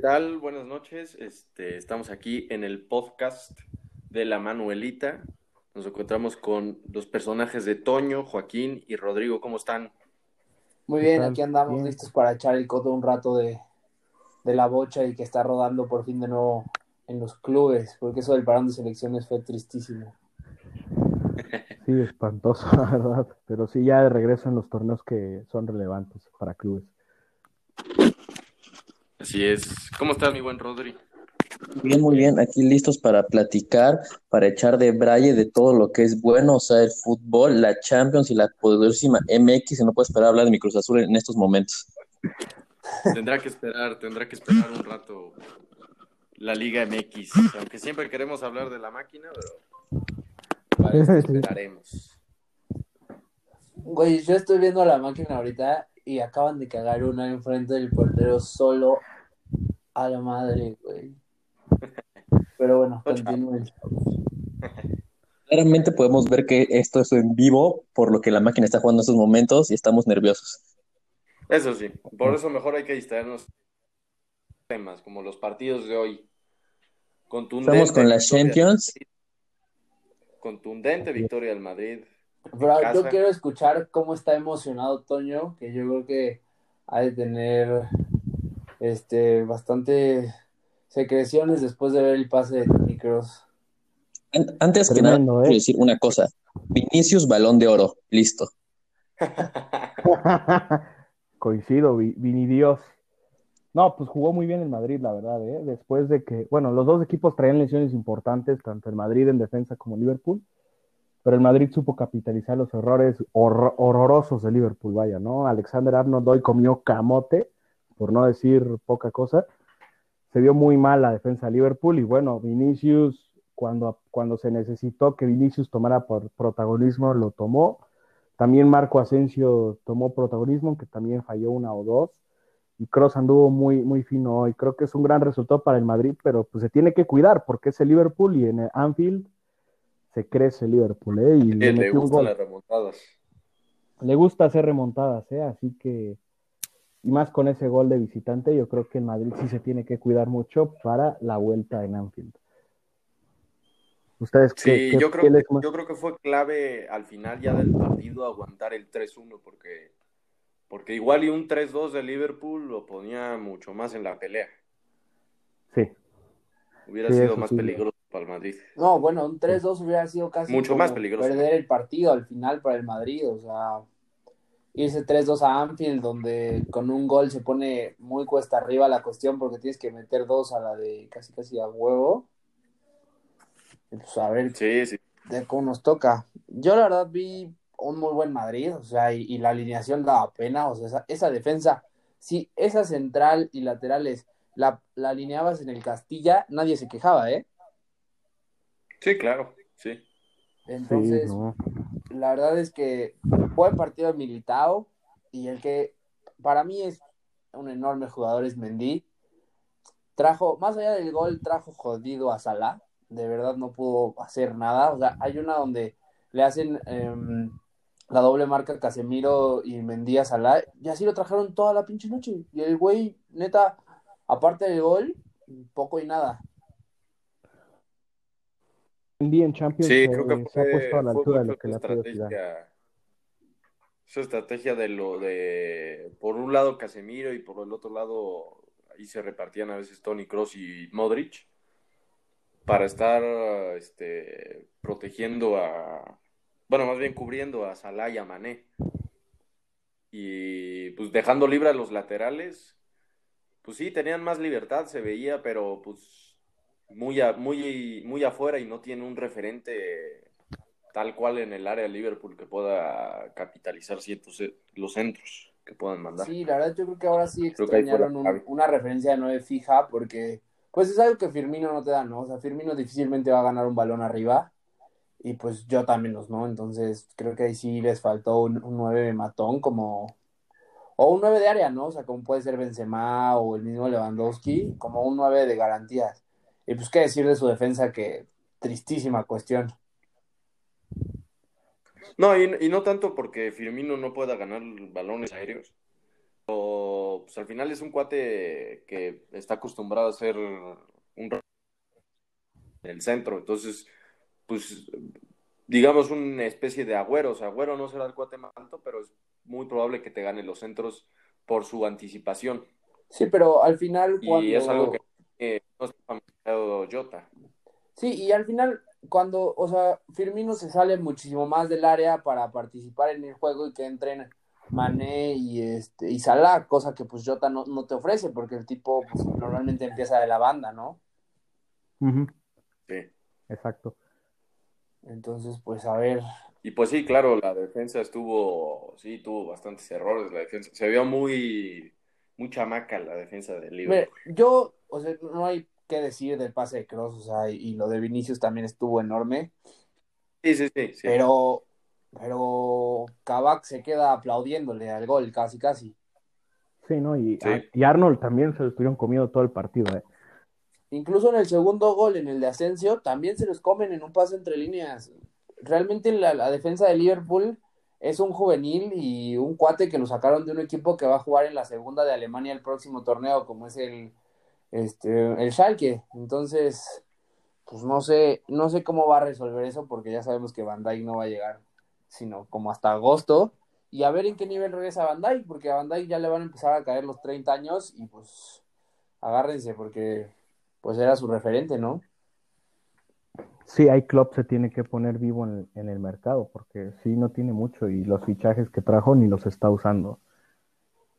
¿Qué tal? Buenas noches. Este, estamos aquí en el podcast de la Manuelita. Nos encontramos con los personajes de Toño, Joaquín y Rodrigo. ¿Cómo están? Muy bien, aquí andamos listos para echar el coto un rato de, de la bocha y que está rodando por fin de nuevo en los clubes, porque eso del parón de selecciones fue tristísimo. Sí, espantoso, la verdad. Pero sí, ya de regreso en los torneos que son relevantes para clubes. Así es. ¿Cómo estás, mi buen Rodri? Bien, muy bien. Aquí listos para platicar, para echar de braille de todo lo que es bueno, o sea, el fútbol, la Champions y la poderosísima MX. Y no puedo esperar hablar de mi Cruz Azul en estos momentos. Tendrá que esperar, tendrá que esperar un rato la Liga MX. Aunque siempre queremos hablar de la máquina, pero para eso esperaremos. Güey, yo estoy viendo la máquina ahorita y acaban de cagar una enfrente del portero solo a la madre, güey. Pero bueno, continúen. Claramente podemos ver que esto es en vivo, por lo que la máquina está jugando en estos momentos y estamos nerviosos. Eso sí, por eso mejor hay que distraernos temas como los partidos de hoy. Contundente Estamos con las Champions. Contundente victoria del Madrid. Pero yo quiero escuchar cómo está emocionado Toño, que yo creo que ha de tener este bastante secreciones después de ver el pase de Tony Cross. Antes que nada, quiero ¿eh? decir una cosa. Vinicius, balón de oro. Listo. Coincido, Vini Dios. No, pues jugó muy bien el Madrid, la verdad, ¿eh? Después de que, bueno, los dos equipos traían lesiones importantes, tanto el Madrid en defensa como el Liverpool pero el Madrid supo capitalizar los errores horrorosos de Liverpool, vaya, ¿no? Alexander Arnold hoy comió camote, por no decir poca cosa. Se vio muy mal la defensa de Liverpool y bueno, Vinicius, cuando, cuando se necesitó que Vinicius tomara protagonismo, lo tomó. También Marco Asensio tomó protagonismo, que también falló una o dos. Y Cross anduvo muy, muy fino hoy. Creo que es un gran resultado para el Madrid, pero pues se tiene que cuidar porque es el Liverpool y en el Anfield se crece Liverpool, ¿eh? Y le, gustan las remontadas. Le gusta hacer remontadas, ¿eh? Así que, y más con ese gol de visitante, yo creo que en Madrid sí se tiene que cuidar mucho para la vuelta en Anfield. ¿Ustedes sí, yo, creo, yo creo que fue clave al final ya del partido aguantar el 3-1 porque, porque igual y un 3-2 de Liverpool lo ponía mucho más en la pelea. Sí. Hubiera sido más peligroso para el Madrid. No, bueno, un 3-2 hubiera sido casi mucho más peligroso. Perder el partido al final para el Madrid, o sea, irse 3-2 a Anfield, donde con un gol se pone muy cuesta arriba la cuestión porque tienes que meter dos a la de casi casi a huevo. Pues a ver sí, sí. de cómo nos toca. Yo la verdad vi un muy buen Madrid, o sea, y, la alineación daba pena, o sea, esa, esa defensa, si esa central y laterales la, la alineabas en el Castilla, nadie se quejaba, ¿eh? Sí, claro, sí. Entonces, la verdad es que buen partido militado y el que para mí es un enorme jugador es Mendy. Trajo, más allá del gol, trajo jodido a Salah. De verdad no pudo hacer nada. O sea, hay una donde le hacen em, la doble marca Casemiro y Mendy a Salah y así lo trajeron toda la pinche noche. Y el güey, neta, aparte del gol, poco y nada en Champions sí, creo que se ha puesto a la altura de lo que la estrategia, Su estrategia de lo de por un lado Casemiro y por el otro lado ahí se repartían a veces Tony Cross y Modric para estar este, protegiendo a bueno, más bien cubriendo a Salah y a Mané. Y pues dejando libre a los laterales, pues sí, tenían más libertad, se veía, pero pues muy, muy, muy afuera y no tiene un referente tal cual en el área de Liverpool que pueda capitalizar ciertos eh, los centros que puedan mandar. Sí, la verdad yo creo que ahora sí extrañaron una referencia de nueve fija porque pues es algo que Firmino no te da, ¿no? O sea, Firmino difícilmente va a ganar un balón arriba y pues yo también los, ¿no? Entonces creo que ahí sí les faltó un, un 9 matón como o un 9 de área, ¿no? O sea, como puede ser Benzema o el mismo Lewandowski, como un 9 de garantías. Y pues qué decir de su defensa, que tristísima cuestión. No, y, no tanto porque Firmino no pueda ganar balones aéreos, pues al final es un cuate que está acostumbrado a ser un en el centro, entonces, pues digamos una especie de agüero, o sea, agüero no será el cuate más alto, pero es muy probable que te gane los centros por su anticipación. Sí, pero al final cuando... Y es algo que no está Jota. Sí, y al final cuando, o sea, Firmino se sale muchísimo más del área para participar en el juego y que entren Mané y este y Salah, cosa que pues Jota no, no te ofrece porque el tipo pues, normalmente empieza de la banda, ¿no? Sí. Exacto. Entonces, pues a ver. Y pues sí, claro, la defensa estuvo, sí, tuvo bastantes errores la defensa. Se vio muy, muy chamaca la defensa del Liverpool. Yo, o sea, no hay que decir del pase de Cross, o sea, y, lo de Vinicius también estuvo enorme. Sí, sí, sí. Pero, pero Kabak se queda aplaudiéndole al gol, casi, casi. Sí, ¿no? Y, y Arnold también se lo estuvieron comiendo todo el partido, ¿eh? Incluso en el segundo gol, en el de Asensio, también se los comen en un pase entre líneas. Realmente la, la, defensa de Liverpool es un juvenil y un cuate que lo sacaron de un equipo que va a jugar en la segunda de Alemania el próximo torneo, como es el, este, el Schalke. Entonces, pues no sé, no sé cómo va a resolver eso, porque ya sabemos que Van Dijk no va a llegar, sino como hasta agosto. Y a ver en qué nivel regresa Van Dijk, porque a Van Dijk ya le van a empezar a caer los 30 años y pues agárrense, porque pues era su referente, ¿no? Sí, hay club se tiene que poner vivo en, el mercado, porque sí no tiene mucho y los fichajes que trajo ni los está usando.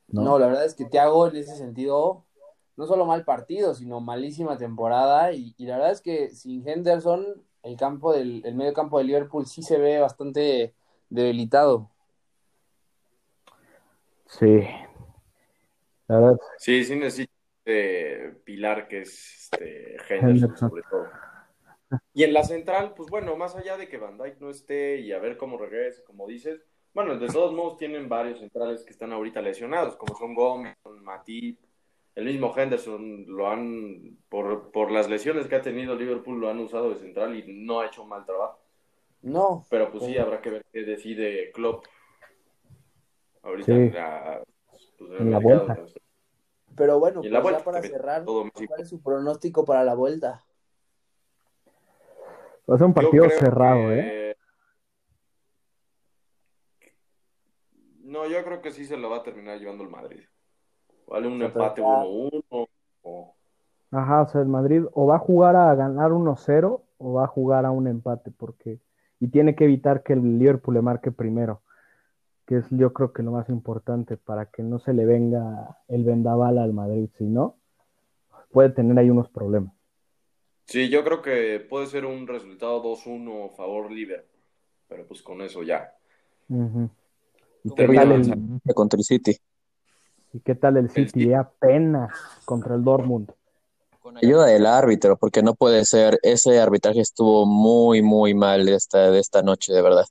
No, la verdad es que Thiago en ese sentido, no solo mal partido, sino malísima temporada. Y, la verdad es que sin Henderson, el campo del el medio campo de Liverpool sí se ve bastante debilitado. Sí. La verdad. Sí, sí necesita pilar que es este, Henderson, sobre todo. Y en la central, pues bueno, más allá de que Van Dyke no esté y a ver cómo regrese, como dices, bueno, de todos modos tienen varios centrales que están ahorita lesionados, como son Gómez, Matip, el mismo Henderson, lo han, por, por las lesiones que ha tenido Liverpool, lo han usado de central y no ha hecho mal trabajo. No. Pero pues sí, habrá que ver qué decide Klopp. Ahorita en la, pues, en la vuelta. Pero bueno, pues ya para cerrar, ¿cuál es su pronóstico para la vuelta? Va a ser un partido cerrado, ¿eh? No, yo creo que sí se lo va a terminar llevando el Madrid. Vale un empate 1-1 Ajá, o sea, el Madrid o va a jugar a ganar 1-0 o va a jugar a un empate, porque y tiene que evitar que el Liverpool le marque primero que es yo creo que lo más importante para que no se le venga el vendaval al Madrid, si no, puede tener ahí unos problemas. Sí, yo creo que puede ser un resultado 2-1 favor Liverpool, pero pues con eso ya. ¿Y qué tal el contra el City? ¿Y qué tal el City? apenas contra el Dortmund. Con ayuda del árbitro, porque no puede ser, ese arbitraje estuvo muy, muy mal esta, de esta noche, de verdad.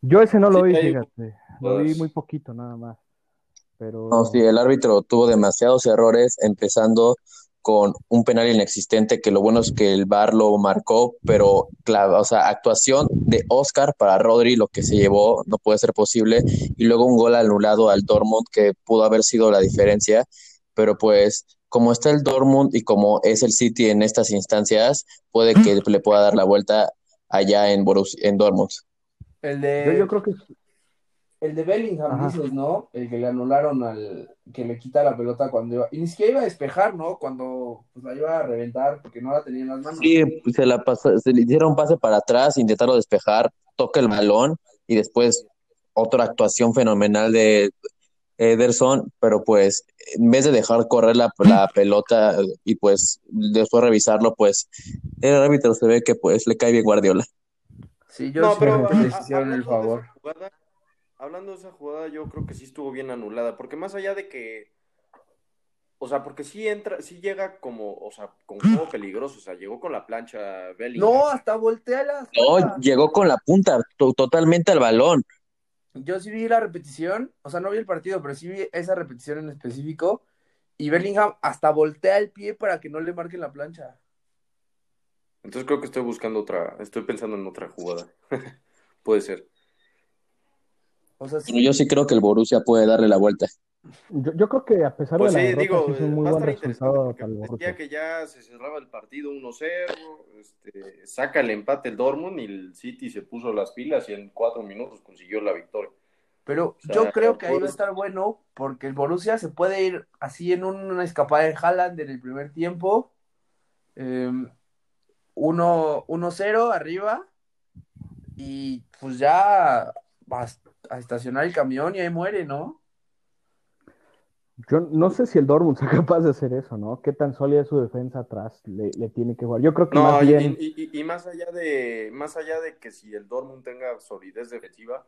Yo ese no lo vi, fíjate. Lo vi muy poquito nada más. Pero... No, sí, el árbitro tuvo demasiados errores, empezando con un penal inexistente, que lo bueno es que el VAR lo marcó, pero claro, o sea, actuación de Oscar para Rodri, lo que se llevó, no puede ser posible, y luego un gol anulado al Dortmund, que pudo haber sido la diferencia, pero pues como está el Dortmund y como es el City en estas instancias, puede que le pueda dar la vuelta allá en, en Dortmund. El de. Yo, creo que. El de Bellingham, dices, ¿no? El que le anularon al. que le quita la pelota cuando iba. Y ni siquiera iba a despejar, ¿no? Cuando pues, la iba a reventar porque no la tenía en las manos. Sí, pues, se, la se le hicieron un pase para atrás, intentaron despejar, toca el balón y después otra actuación fenomenal de Ederson, pero pues en vez de dejar correr la, la pelota y pues después revisarlo, pues el árbitro se ve que pues le cae bien Guardiola. Sí, yo no, pero el favor. Hablando de esa jugada, yo creo que sí estuvo bien anulada, porque más allá de que o sea, porque sí entra, sí llega como, o sea, con juego peligroso, o sea, llegó con la plancha Belly. No, hasta voltea la. No, llegó con la punta, totalmente al balón. Yo sí vi la repetición, o sea, no vi el partido, pero sí vi esa repetición en específico. Y Bellingham hasta voltea el pie para que no le marquen la plancha. Entonces creo que estoy buscando otra, estoy pensando en otra jugada. Puede ser. Yo sí creo que el Borussia puede darle la vuelta. Yo, creo que a pesar pues de la sí, digo, es un muy buen resultado para el Decía que ya se cerraba el partido 1-0, este, saca el empate el Dortmund y el City se puso las pilas y en cuatro minutos consiguió la victoria. Pero yo creo que ahí va a estar bueno porque el Borussia se puede ir así en una escapada de Haaland en el primer tiempo. 1-0 em, arriba y pues ya a estacionar el camión y ahí muere, ¿no? Yo no sé si el Dortmund sea capaz de hacer eso, ¿no? ¿Qué tan sólida es su defensa atrás le, tiene que jugar? Yo creo que más bien... Y, y, más allá de más allá de que si el Dortmund tenga solidez defensiva,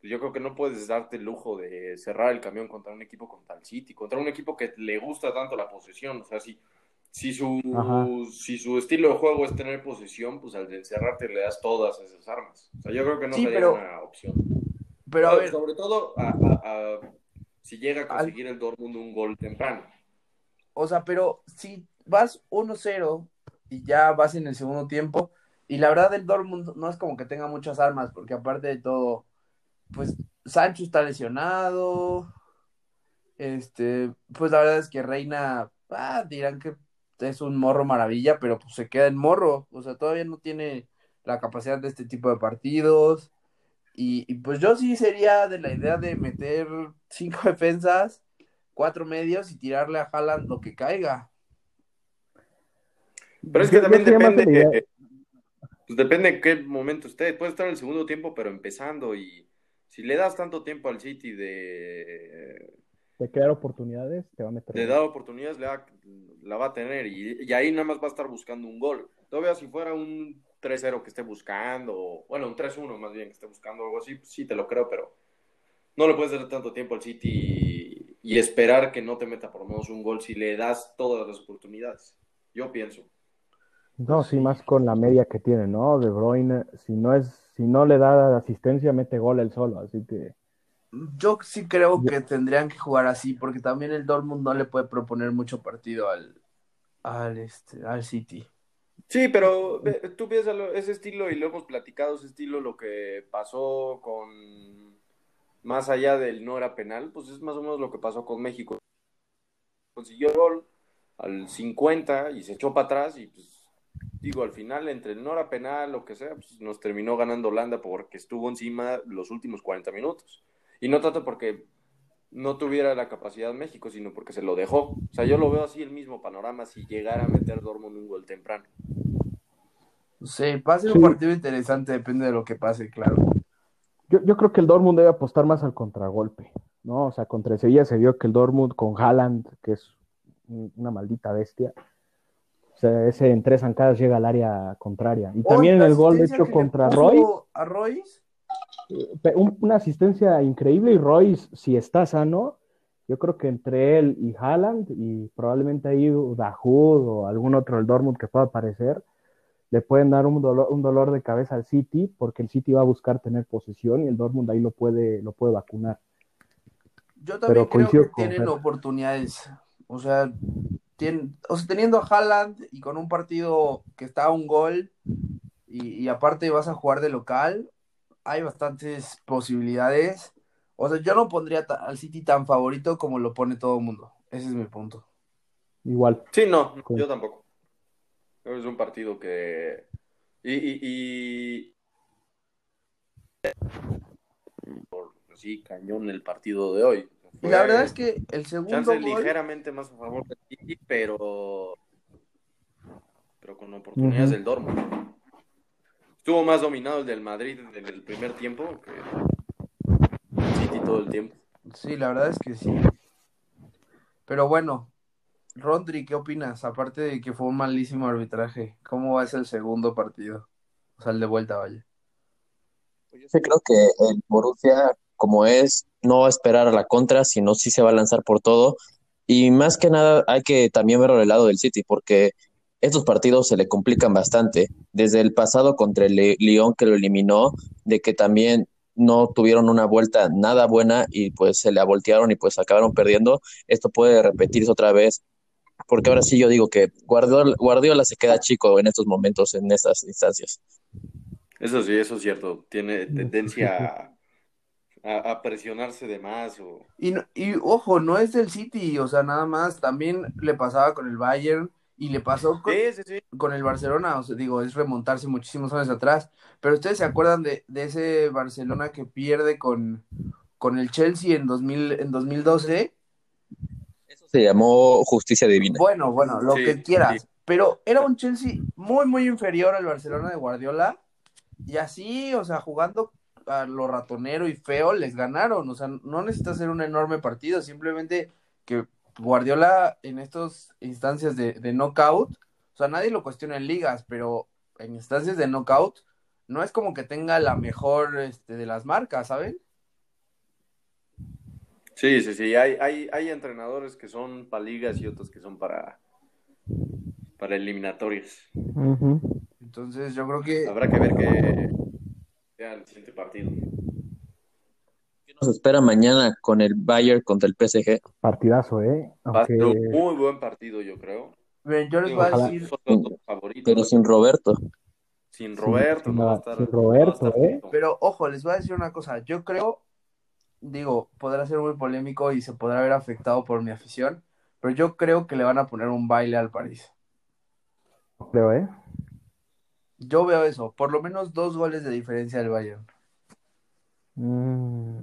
pues yo creo que no puedes darte el lujo de cerrar el camión contra un equipo contra el City, contra un equipo que le gusta tanto la posesión. O sea, si, si, su, si su estilo de juego es tener posesión, pues al encerrarte le das todas esas armas. O sea, yo creo que no sería una opción. Pero, a ver, sobre todo si llega a conseguir el Dortmund un gol temprano. O sea, pero si vas 1-0 y ya vas en el segundo tiempo, y la verdad el Dortmund no es como que tenga muchas armas, porque aparte de todo pues Sancho está lesionado. Este, pues la verdad es que Reina, ah, dirán que es un morro maravilla, pero pues se queda en morro. O sea, todavía no tiene la capacidad de este tipo de partidos. Y, pues yo sí sería de la idea de meter cinco defensas, cuatro medios y tirarle a Haaland lo que caiga. Pero es que también depende, pues depende en qué momento esté. Puede estar en el segundo tiempo, pero empezando y si le das tanto tiempo al City de... De crear oportunidades, te va a meter. De dar oportunidades, la va a tener. Y, ahí nada más va a estar buscando un gol. Todavía si fuera un 3-0 que esté buscando, bueno, un 3-1 más bien que esté buscando algo así, pues sí te lo creo, pero no le puedes dar tanto tiempo al City y, esperar que no te meta por lo menos un gol si le das todas las oportunidades. Yo pienso. No, sí, más con la media que tiene, ¿no? De Bruyne, si no es si no le da asistencia, mete gol él solo, así que... Yo sí creo que tendrían que jugar así, porque también el Dortmund no le puede proponer mucho partido al, al, este, al City. Sí, pero tú piensas ese estilo, y lo hemos platicado, ese estilo, lo que pasó con, más allá del no era penal, pues es más o menos lo que pasó con México. Consiguió gol al 50 y se echó para atrás y pues digo, al final, entre el Nora penal, lo que sea, pues, nos terminó ganando Holanda porque estuvo encima los últimos 40 minutos. Y no tanto porque no tuviera la capacidad México, sino porque se lo dejó. O sea, yo lo veo así el mismo panorama si llegara a meter Dortmund un gol temprano. Sí, pase un partido interesante, depende de lo que pase, claro. Yo, yo creo que el Dortmund debe apostar más al contragolpe, ¿no? O sea, contra el Sevilla se vio que el Dortmund con Haaland, que es una maldita bestia, o sea, ese en tres zancadas llega al área contraria. Y también en el gol, de hecho, contra Roy. ¿A Royce? Una asistencia increíble y Royce, si está sano, yo creo que entre él y Haaland y probablemente ahí Dahoud o algún otro del Dortmund que pueda aparecer, le pueden dar un dolor, un dolor de cabeza al City porque el City va a buscar tener posesión y el Dortmund ahí lo puede, lo puede vacunar. Yo también creo que tienen oportunidades. O sea, o sea, teniendo a Haaland y con un partido que está a un gol y, aparte vas a jugar de local, hay bastantes posibilidades. O sea, yo no pondría al City tan favorito como lo pone todo el mundo. Ese es mi punto. Igual. Sí, no, yo tampoco. Es un partido que... Y... y, y... Sí, cañón el partido de hoy la verdad es que el segundo gol... ligeramente más a favor de City, pero pero con oportunidades del Dortmund. Estuvo más dominado el del Madrid en el primer tiempo que City todo el tiempo. Sí, la verdad es que sí. Pero bueno, Rodri, ¿qué opinas? Aparte de que fue un malísimo arbitraje, ¿cómo va a ser el segundo partido? O sea, el de vuelta, vaya. Yo sí creo que el Borussia, como es no va a esperar a la contra, sino sí se va a lanzar por todo. Y más que nada hay que también verlo del lado del City, porque estos partidos se le complican bastante. Desde el pasado contra el Lyon que lo eliminó, de que también no tuvieron una vuelta nada buena y pues se le voltearon y pues acabaron perdiendo. Esto puede repetirse otra vez, porque ahora sí yo digo que Guardiola, Guardiola se queda chico en estos momentos, en estas instancias. Eso sí, eso es cierto. Tiene tendencia a, presionarse de más. O... Y, y ojo, no es del City, o sea, nada más, también le pasaba con el Bayern y le pasó con, el Barcelona, o sea, digo, es remontarse muchísimos años atrás, pero ustedes se acuerdan de, de ese Barcelona que pierde con, con el Chelsea en, 2000, en 2012. Eso se llamó justicia divina. Bueno, bueno, lo que quieras, pero era un Chelsea muy, muy inferior al Barcelona de Guardiola y así, o sea, jugando a lo ratonero y feo, les ganaron, o sea, no necesita ser un enorme partido, simplemente que Guardiola en estas instancias de, de knockout, o sea, nadie lo cuestiona en ligas, pero en instancias de knockout, no es como que tenga la mejor este, de las marcas, ¿saben? Sí, sí, sí. Hay, hay, hay entrenadores que son para ligas y otros que son para, para eliminatorias. Entonces, yo creo que. Habrá que ver que sea el siguiente partido nos espera mañana con el Bayern contra el PSG? Partidazo, ¿eh? Un muy buen partido, yo creo. yo les voy a decir. Pero sin Roberto. Sin Roberto, no, va a estar, sin Roberto, ¿eh? Pero ojo, les voy a decir una cosa. Yo creo, digo, podrá ser muy polémico y se podrá ver afectado por mi afición, pero yo creo que le van a poner un baile al París. Creo, ¿eh? Yo veo eso, por lo menos dos goles de diferencia del Bayern. Mm,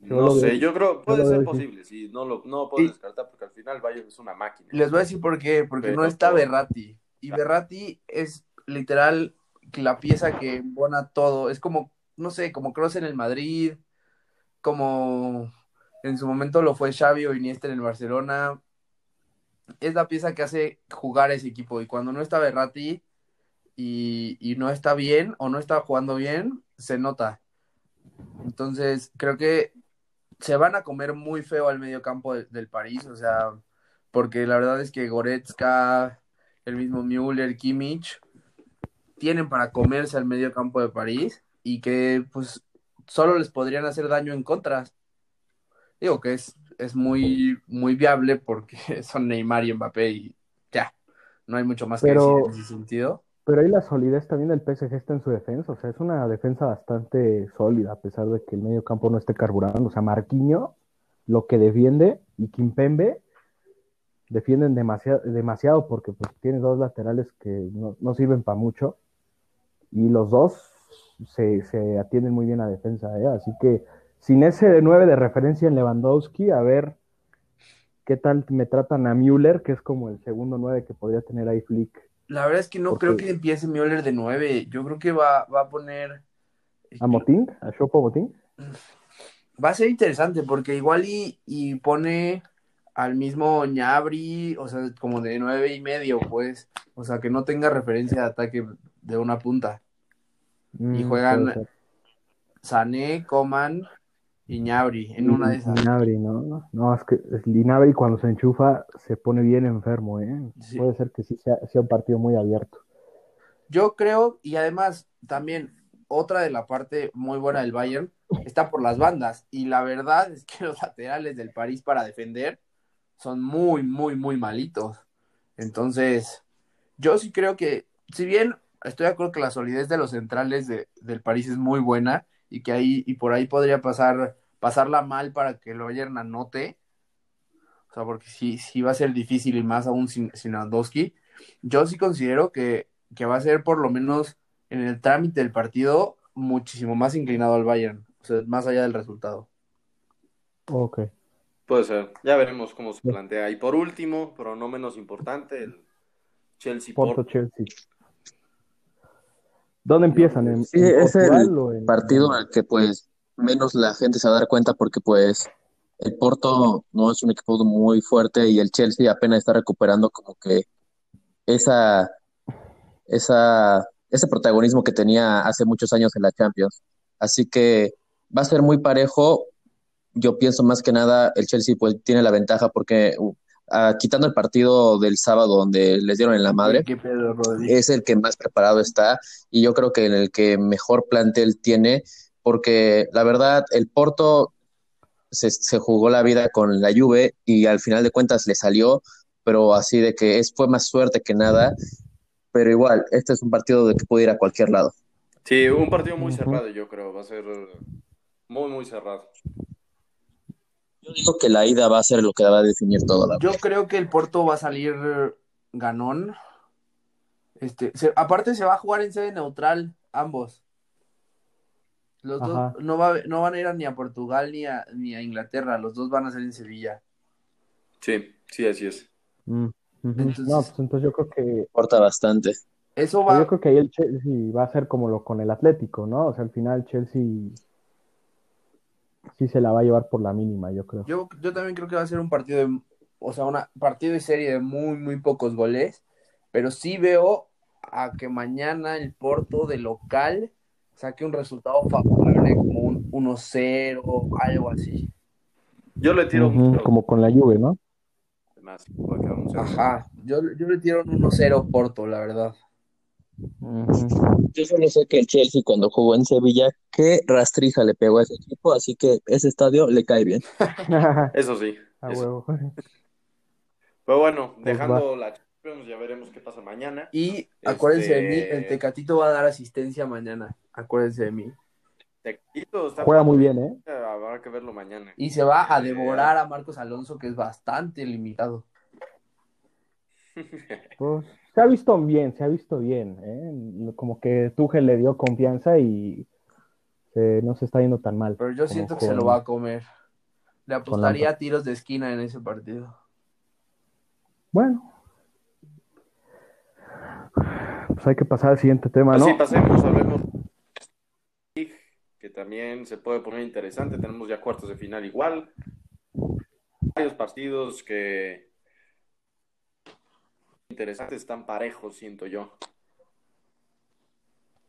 no sé, yo creo puede ser posible, sí, no lo no puedo descartar porque al final Bayern es una máquina. Les voy a decir por qué, porque no está Berratti y Berratti es literal la pieza que embona todo, es como no sé, como Cross en el Madrid, como en su momento lo fue Xavi o Iniesta en el Barcelona. Es la pieza que hace jugar a ese equipo y cuando no está Berratti y, y no está bien o no está jugando bien, se nota. Entonces, creo que se van a comer muy feo al medio campo del París, o sea, porque la verdad es que Goretzka, el mismo Müller, Kimmich, tienen para comerse al medio campo de París y que pues solo les podrían hacer daño en contras. Digo que es, es muy, muy viable porque son Neymar y Mbappé y ya, no hay mucho más que decir en ese sentido. Pero ahí la solidez también del PSG está en su defensa, o sea, es una defensa bastante sólida, a pesar de que el medio campo no esté carburando. O sea, Marquinho, lo que defiende, y Kimpembe defienden demasiado, demasiado porque pues tiene dos laterales que no, sirven para mucho. Y los dos se, se, atienden muy bien a defensa, ¿eh? Así que sin ese 9 de referencia en Lewandowski, a ver qué tal me tratan a Müller, que es como el segundo 9 que podría tener ahí Flick. La verdad es que no creo que empiece Müller de 9. Yo creo que va, va a poner. ¿A Motín? ¿A Chopo Motín? Va a ser interesante porque igual y, y pone al mismo Ñabri, o sea, como de nueve y medio, pues. O sea, que no tenga referencia de ataque de una punta. y mm, juegan Sané, Coman Inabri, en una de esas. Inabri, ¿no? No, es que Inabri cuando se enchufa se pone bien enfermo, ¿eh? Puede ser que sí sea, sea, un partido muy abierto. Yo creo, y además también otra de la parte muy buena del Bayern está por las bandas, y la verdad es que los laterales del París para defender son muy, muy, muy malitos. Entonces, yo sí creo que, si bien estoy de acuerdo que la solidez de los centrales de, del París es muy buena, y que ahí, y por ahí podría pasar, pasarla mal para que lo Bayern anote. O sea, porque sí, sí va a ser difícil y más aún sin, sin Yo sí considero que, que va a ser por lo menos en el trámite del partido muchísimo más inclinado al Bayern, o sea, más allá del resultado. Ok. Puede ser, ya veremos cómo se plantea. Y por último, pero no menos importante, el Chelsea. Porto Chelsea. ¿Dónde empiezan? ¿En, sí, es el partido al que pues menos la gente se va a dar cuenta porque pues el Porto no es un equipo muy fuerte y el Chelsea apenas está recuperando como que esa, esa, ese protagonismo que tenía hace muchos años en la Champions. Así que va a ser muy parejo. Yo pienso más que nada el Chelsea pues tiene la ventaja porque Ah, quitando el partido del sábado donde les dieron en la madre, es el que más preparado está y yo creo que en el que mejor plantel tiene, porque la verdad, el Porto se, jugó la vida con la Juve y al final de cuentas le salió, pero así de que es, fue más suerte que nada, pero igual, este es un partido de que puede ir a cualquier lado. Sí, un partido muy cerrado, yo creo, va a ser Muy, muy cerrado. Yo digo que la ida va a ser lo que va a definir todo. La Yo creo que el Porto va a salir ganón. Este, aparte se va a jugar en sede neutral, ambos. Los dos no, va, no van a ir ni a Portugal ni a, ni a Inglaterra, los dos van a ser en Sevilla. Sí, sí, así es. Mm, entonces, no, pues entonces yo creo que importa bastante. Eso va. Yo creo que ahí el Chelsea va a ser como lo con el Atlético, ¿no? O sea, al final Chelsea sí se la va a llevar por la mínima, yo creo. Yo, yo también creo que va a ser un partido de, o sea, un partido de serie de muy, muy pocos goles, pero sí veo a que mañana el Porto de local saque un resultado favorable como un 1-0, algo así. Yo le tiro Como con la Juve, ¿no? Ajá, yo, yo le tiro un 1-0 Porto, la verdad. Yo solo sé que el Chelsea cuando jugó en Sevilla, qué rastrija le pegó a ese equipo, así que ese estadio le cae bien. eso sí. Pero bueno, pues dejando la ya veremos qué pasa mañana. Y acuérdense de mí, el este, Tecatito va a dar asistencia mañana. Acuérdense de mí. Tecatito está Juega muy bien, ¿eh? Habrá que verlo mañana. Y se va a devorar a Marcos Alonso, que es bastante limitado. Pues se ha visto bien, se ha visto bien. ¿eh? Como que Tuchel le dio confianza y no se está yendo tan mal. Pero yo siento que se lo va a comer. Le apostaría a tiros de esquina en ese partido. Bueno. Pues hay que pasar al siguiente tema, pues ¿no? Sí, pasemos, hablemos. Que también se puede poner interesante. Tenemos ya cuartos de final igual. Varios partidos que interesantes, están parejos, siento yo.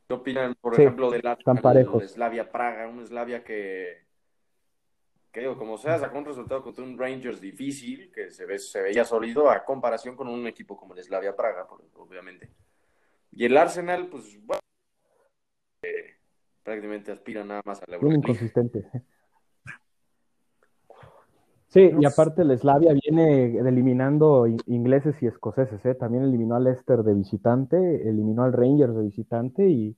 ¿Qué opinan, por ejemplo, del de Slavia Praga? Un Slavia que, que digo, como sea, sacó un resultado contra un Rangers difícil, que se, ve, se veía sólido a comparación con un equipo como el Slavia Praga, obviamente. Y el Arsenal, pues, bueno, eh, prácticamente aspira nada más a la Muy inconsistente. Sí, y aparte el Slavia viene eliminando ingleses y escoceses, ¿eh? También eliminó al Leicester de visitante, eliminó al Rangers de visitante y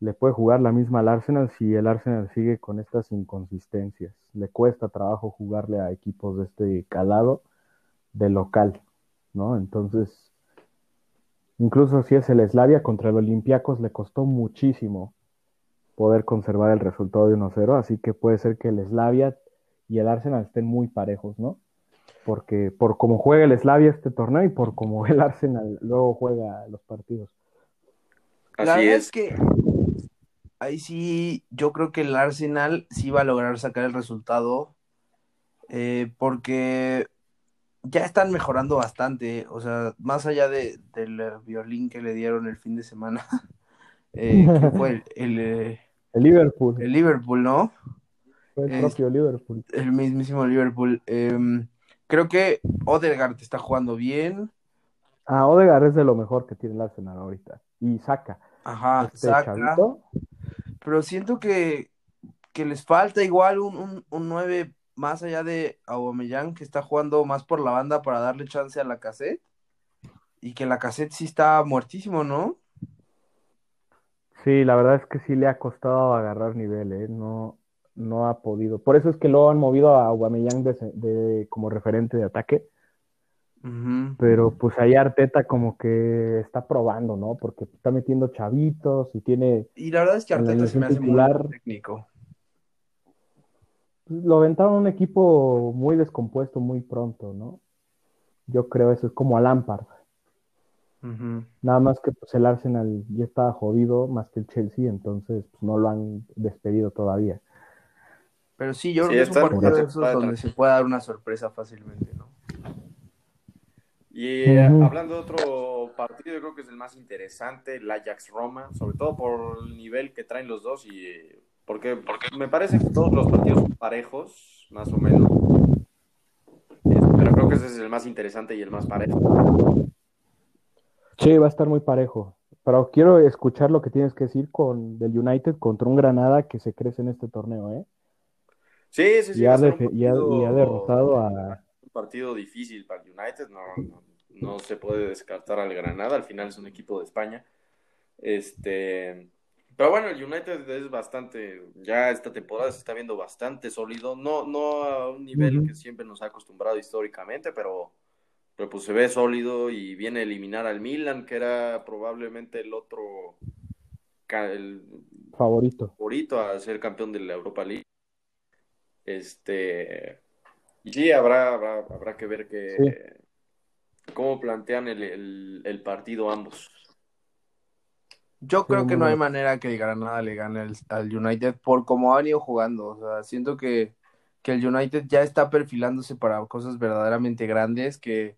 le puede jugar la misma al Arsenal si el Arsenal sigue con estas inconsistencias. Le cuesta trabajo jugarle a equipos de este calado de local, ¿no? Entonces, incluso si es el Slavia contra el Olympiacos, le costó muchísimo poder conservar el resultado de 1-0, así que puede ser que el Slavia y el Arsenal estén muy parejos, ¿no? Porque por cómo juega el Slavia este torneo y por cómo el Arsenal luego juega los partidos. Así es. que ahí sí, yo creo que el Arsenal sí va a lograr sacar el resultado eh, porque ya están mejorando bastante, o sea, más allá de, del violín que le dieron el fin de semana, eh, fue el, eh, el Liverpool. El Liverpool, ¿no? El propio Liverpool. El mismísimo Liverpool. Em, creo que Odegaard está jugando bien. Ah, Odegaard es de lo mejor que tiene el Arsenal ahorita. Y saca. Ajá, este saca. Pero siento que, que, les falta igual un, un, un 9 más allá de Aubameyang, que está jugando más por la banda para darle chance a la cassette. Y que la cassette sí está muertísimo, ¿no? Sí, la verdad es que sí le ha costado agarrar nivel, ¿eh? No, no ha podido. Por eso es que lo han movido a Aubameyang de, como referente de ataque. Pero pues ahí Arteta como que está probando, ¿no? Porque está metiendo chavitos y tiene... Y la verdad es que Arteta se me hace muy técnico. Lo aventaron un equipo muy descompuesto muy pronto, ¿no? Yo creo eso es como a Lampard. Nada más que pues el Arsenal ya estaba jodido más que el Chelsea, entonces pues, no lo han despedido todavía. Pero sí, yo creo que es un partido de esos donde se puede dar una sorpresa fácilmente, ¿no? Y eh, hablando de otro partido, yo creo que es el más interesante, el Ajax Roma, sobre todo por el nivel que traen los dos y porque, porque me parece que todos los partidos son parejos, más o menos. Pero creo que ese es el más interesante y el más parejo. Sí, va a estar muy parejo. Pero quiero escuchar lo que tienes que decir con del United contra un Granada que se crece en este torneo, ¿eh? Sí, sí, sí. Y ha, derrotado a... Un partido difícil para el United, no, no, se puede descartar al Granada, al final es un equipo de España. Este, Pero bueno, el United es bastante, ya esta temporada se está viendo bastante sólido, no, no a un nivel que siempre nos ha acostumbrado históricamente, pero, pero pues se ve sólido y viene a eliminar al Milan, que era probablemente el otro el favorito. favorito a ser campeón de la Europa League. Este, y sí, habrá, habrá, que ver que, cómo plantean el, el partido ambos. Yo creo que no hay manera que el Granada le gane al, United por cómo ha venido jugando. O sea, siento que, el United ya está perfilándose para cosas verdaderamente grandes. Que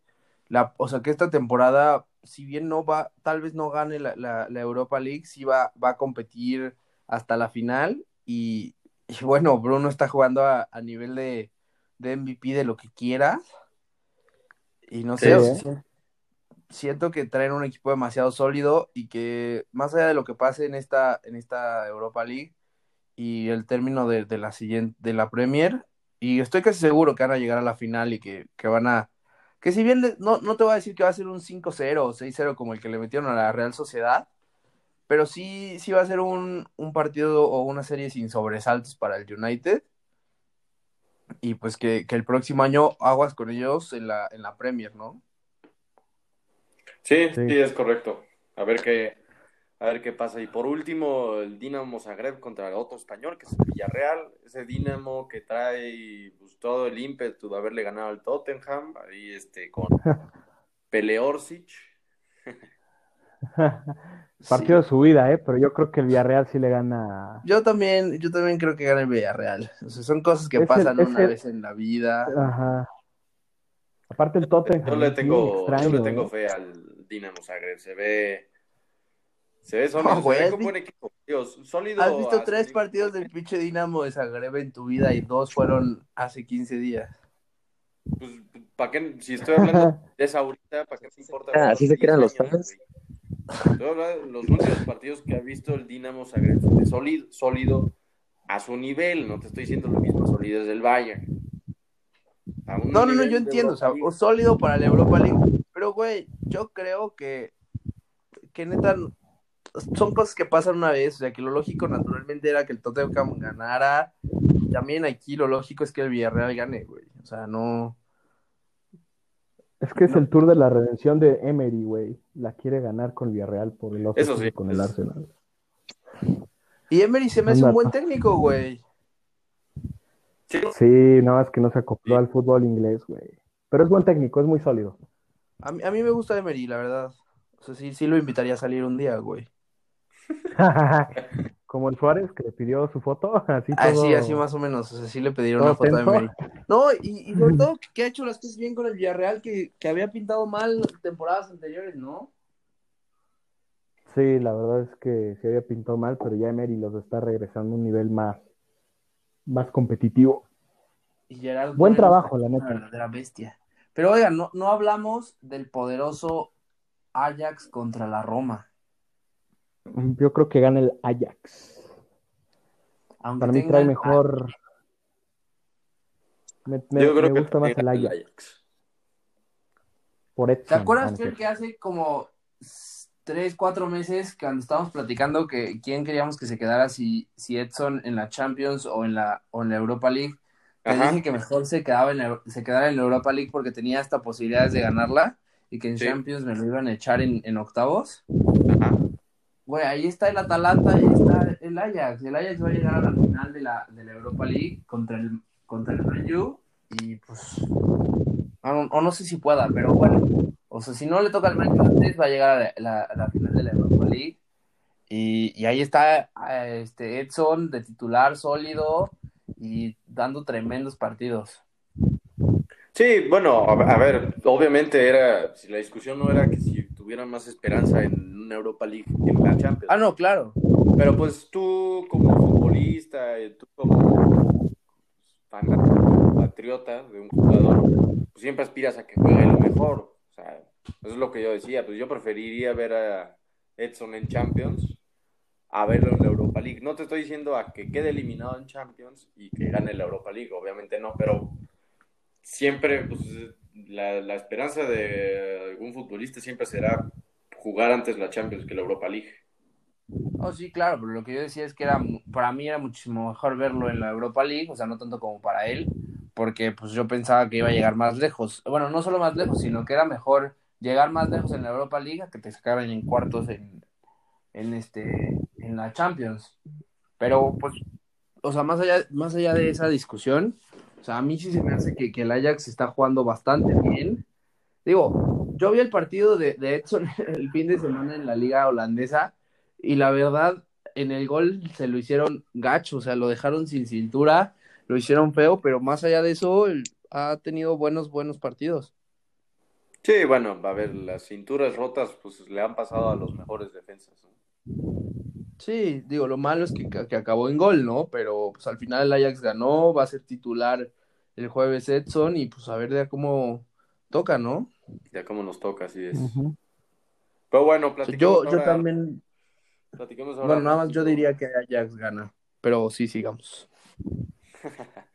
la, o sea, que esta temporada, si bien no va, tal vez no gane la, Europa League, sí va, va a competir hasta la final. Y, bueno, Bruno está jugando a, nivel de, de, MVP de lo que quieras. Y no sé, siento que traen un equipo demasiado sólido y que más allá de lo que pase en esta, en esta Europa League y el término de, la siguiente, de la Premier, y estoy casi seguro que van a llegar a la final y que, van a, que si bien no, no te voy a decir que va a ser un 5-0 o 6-0 como el que le metieron a la Real Sociedad, pero sí, sí va a ser un, un partido o una serie sin sobresaltos para el United. Y pues que, que el próximo año aguas con ellos en la, en la Premier, ¿no? Sí, sí, es correcto. A ver qué, a ver qué pasa. Y por último, el Dinamo Zagreb contra el otro español, que es el Villarreal. Ese Dinamo que trae pues, todo el ímpetu de haberle ganado al Tottenham, ahí este, con Peleorsic. Partido de su vida, ¿eh? Pero yo creo que el Villarreal sí le gana. Yo también, yo también creo que gana el Villarreal. O sea, son cosas que pasan una vez en la vida. Ajá. Aparte el Tottenham. Yo le tengo, yo le tengo ¿eh? fe al Dinamo Zagreb. Se ve. Se ve sólido. un buen equipo. sólido ¿Has visto tres partidos del pinche Dinamo de Zagreb en tu vida y dos fueron hace 15 días? Pues, ¿para qué? Si estoy hablando de esa ahorita, ¿para qué me importa? Ah, así se crean los fans. Los últimos partidos que ha visto el Dinamo Zagreb sólido, sólido a su nivel, no te estoy diciendo lo mismo, solidez del Bayern. No, no, no, yo entiendo, o sea, sólido para la Europa League, pero güey, yo creo que, que neta, son cosas que pasan una vez, o sea, que lo lógico naturalmente era que el Tottenham ganara, también aquí lo lógico es que el Villarreal gane, güey, o sea, no... Es que es el tour de la redención de Emery, güey, la quiere ganar con el Villarreal por el otro Eso sí, con el Arsenal. Y Emery se me hace un buen técnico, güey. Sí, no, es que no se acopló al fútbol inglés, güey. Pero es buen técnico, es muy sólido. A mí, a mí me gusta Emery, la verdad. O sea, sí, sí lo invitaría a salir un día, güey. Como el Suárez que le pidió su foto, así ah, sí, así más o menos. O sea, sí le pidieron una foto de Emery. No, y, y sobre todo que ha hecho las cosas bien con el Villarreal, que, que había pintado mal temporadas anteriores, ¿no? Sí, la verdad es que se había pintado mal, pero ya Emery los está regresando a un nivel más más competitivo. Buen trabajo, la neta. De la bestia. Pero oigan, no, no hablamos del poderoso Ajax contra la Roma. Yo creo que gana el Ajax. Para mí trae mejor. Me, gusta más el Ajax. Por ¿Te acuerdas que, que hace como tres, cuatro meses cuando estábamos platicando que quién queríamos que se quedara, si, si Edson en la Champions o en la, o en la Europa League. Te dije que mejor se, quedaba en se quedara en la Europa League porque tenía hasta posibilidades de ganarla y que en Champions me lo iban a echar en, en octavos. Güey, ahí está el Atalanta, ahí está el Ajax. El Ajax va a llegar a la final de la, de la Europa League contra el, contra el Man y pues, o no sé si pueda, pero bueno, o sea, si no le toca al Manchester va a llegar a la, final de la Europa League. Y, ahí está este Edson de titular sólido y dando tremendos partidos. Sí, bueno, a, ver, obviamente era, si la discusión no era que si tuvieran más esperanza en una Europa League la Champions. Ah, no, claro. Pero pues tú como futbolista, tú como patriota de un jugador, pues siempre aspiras a que juegue lo mejor. O sea, eso es lo que yo decía. Pues yo preferiría ver a Edson en Champions a verlo en la Europa League. No te estoy diciendo a que quede eliminado en Champions y que gane la Europa League, obviamente no, pero siempre, pues, la, la esperanza de algún futbolista siempre será jugar antes la Champions que la Europa League. Oh, sí, claro, pero lo que yo decía es que era, para mí era muchísimo mejor verlo en la Europa League, o sea, no tanto como para él, porque pues yo pensaba que iba a llegar más lejos. Bueno, no solo más lejos, sino que era mejor llegar más lejos en la Europa League que te sacaran en cuartos en, en este en la Champions. Pero pues, o sea, más allá, más allá de esa discusión, o sea, a mí sí se me hace que, que el Ajax está jugando bastante bien. Digo, yo vi el partido de, de Edson el fin de semana en la liga holandesa y la verdad, en el gol se lo hicieron gacho, o sea, lo dejaron sin cintura, lo hicieron feo, pero más allá de eso, ha tenido buenos, buenos partidos. Sí, bueno, a ver, las cinturas rotas pues le han pasado a los mejores defensas. Sí, digo, lo malo es que, que, acabó en gol, ¿no? Pero pues al final el Ajax ganó, va a ser titular el jueves Edson y pues a ver ya cómo toca, ¿no? Ya cómo nos toca, así es. Pero bueno, platicamos yo, yo también bueno, nada más yo diría que Ajax gana, pero sí, sigamos.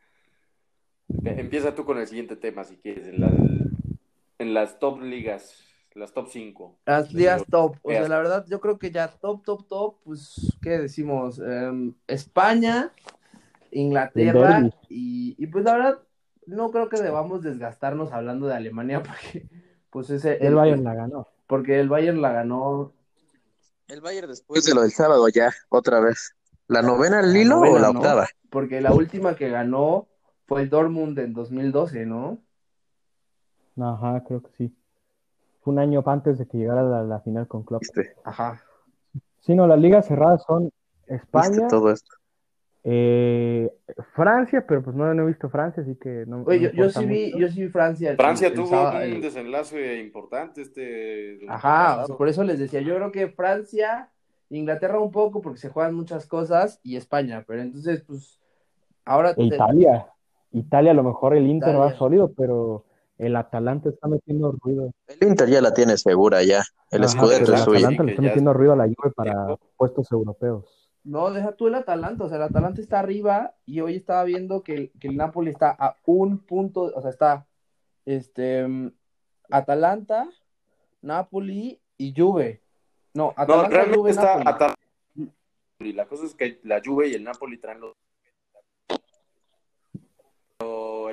Empieza tú con el siguiente tema, si quieres, en, las top ligas, las top 5. Las ligas top, o sea, la verdad, yo creo que ya top, top, top, pues, ¿qué decimos? Em, España, Inglaterra, y, y, pues la verdad, no creo que debamos desgastarnos hablando de Alemania, porque, pues ese... El, el Bayern la ganó. Porque el Bayern la ganó el Bayern después de lo del sábado ya, otra vez. ¿La novena al Lilo o la octava? Porque la última que ganó fue el Dortmund en 2012, ¿no? Ajá, creo que sí. Fue un año antes de que llegara la, la final con Klopp. Ajá. Sí, no, las ligas cerradas son España. todo esto. Eh, Francia, pero pues no, he visto Francia, así que no. Oye, yo, sí vi, yo sí vi Francia. Francia tuvo un desenlace importante este. Ajá, por eso les decía, yo creo que Francia, Inglaterra un poco, porque se juegan muchas cosas, y España, pero entonces, pues, ahora. E Italia, Italia a lo mejor el Inter va sólido, pero el Atalanta está metiendo ruido. El Inter ya la tiene segura ya, el escudero es suyo. El Atalanta le está metiendo ruido a la Juve para puestos europeos. No, deja tú el Atalanta, o sea, el Atalanta está arriba y hoy estaba viendo que, el Napoli está a un punto, o sea, está este Atalanta, Napoli y Juve. No, Atalanta, no, realmente Juve, está Atalanta. Y la cosa es que la Juve y el Napoli traen los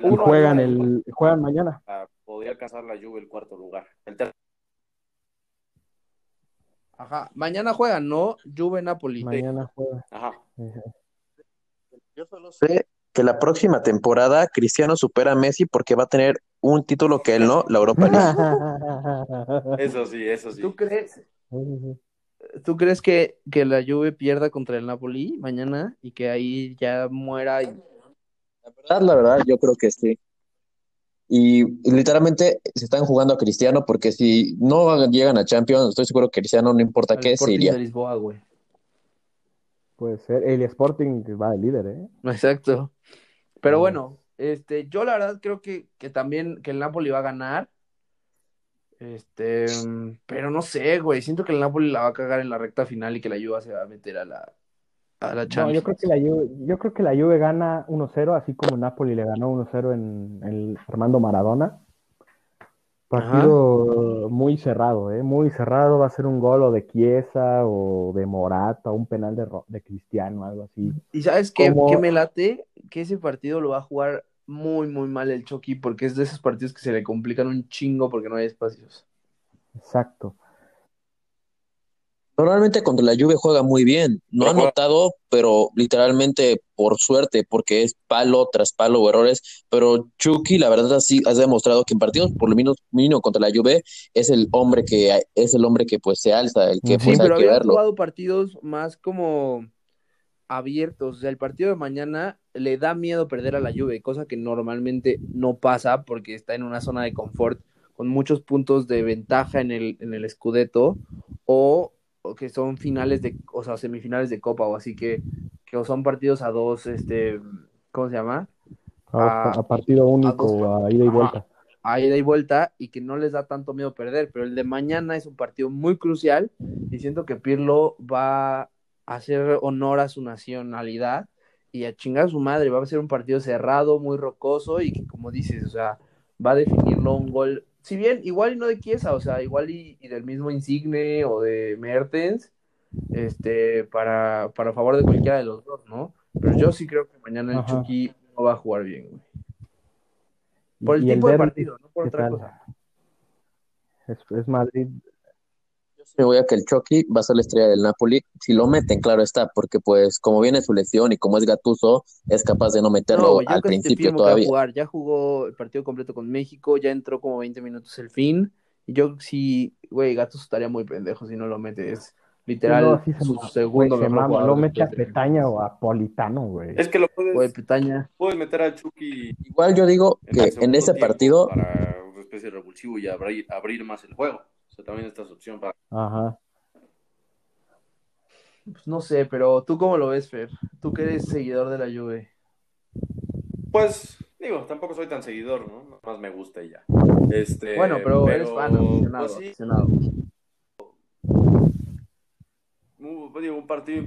y juegan el juegan mañana. Podría alcanzar la Juve el cuarto lugar. El Ajá, mañana juegan, ¿no? Juve Napoli. Mañana juega. Ajá. Yo solo sé que la próxima temporada Cristiano supera a Messi porque va a tener un título que él no, la Europa League. eso sí, eso sí. ¿Tú crees? ¿Tú crees que, que la Juve pierda contra el Napoli mañana y que ahí ya muera? Y... La verdad, la verdad, yo creo que sí. Y, literalmente se están jugando a Cristiano porque si no llegan a Champions, estoy seguro que Cristiano no importa qué, se iría. Puede ser. El Sporting va de líder, ¿eh? Exacto. Pero bueno, este, yo la verdad creo que, que también que el Napoli va a ganar. Este, pero no sé, güey. Siento que el Napoli la va a cagar en la recta final y que la Juve se va a meter a la, yo creo que la Juve, yo creo que la Juve gana 1-0, así como Napoli le ganó 1-0 en el Armando Maradona. Partido muy cerrado, ¿eh? Muy cerrado. Va a ser un gol o de Chiesa o de Morata, un penal de, de Cristiano, algo así. ¿Y sabes qué, qué me late? Que ese partido lo va a jugar muy, muy mal el Chucky, porque es de esos partidos que se le complican un chingo porque no hay espacios. Exacto. Normalmente contra la Juve juega muy bien. No ha notado, pero literalmente por suerte, porque es palo tras palo o errores. Pero Chucky, la verdad, sí ha demostrado que en partidos, por lo menos mínimo contra la Juve, es el hombre que es el hombre que pues se alza, el que sí, pues, pero hay que verlo. jugado partidos más como abiertos. O sea, el partido de mañana le da miedo perder a la Juve, cosa que normalmente no pasa porque está en una zona de confort con muchos puntos de ventaja en el, en el Scudetto o que son finales de, o sea, semifinales de Copa o así que, que son partidos a dos, este, ¿cómo se llama? A, partido único, a, ida y vuelta. A, ida y vuelta y que no les da tanto miedo perder, pero el de mañana es un partido muy crucial y siento que Pirlo va a hacer honor a su nacionalidad y a chingar a su madre, va a ser un partido cerrado, muy rocoso y que como dices, o sea, va a definirlo un gol si bien igual y no de Chiesa, o sea, igual y, del mismo Insigne o de Mertens, este, para, para favor de cualquiera de los dos, ¿no? Pero yo sí creo que mañana el Chucky no va a jugar bien, güey. Por el tipo de partido, no por otra cosa. Es, Madrid. Me voy a que el Chucky va a ser la estrella del Napoli. Si lo meten, claro está, porque pues como viene su lesión y como es Gatuso, es capaz de no meterlo al principio todavía. Jugar. Ya jugó el partido completo con México, ya entró como 20 minutos el fin. Y yo sí, güey, Gatuso estaría muy pendejo si no lo metes. Literal, su segundo mejor Lo mete a Petaña o a Politano, güey. Es que lo puedes, Petaña. puedes meter a Chucky. Igual yo digo que en ese partido. Para una especie de revulsivo y abrir, abrir más el juego. Sea, también esta es opción para. Ajá. Pues no sé, pero ¿tú cómo lo ves, Fer? Tú que eres seguidor de la Juve. Pues, digo, tampoco soy tan seguidor, ¿no? Más me gusta y ya. Este, bueno, pero, eres fan, aficionado, pues aficionado un partido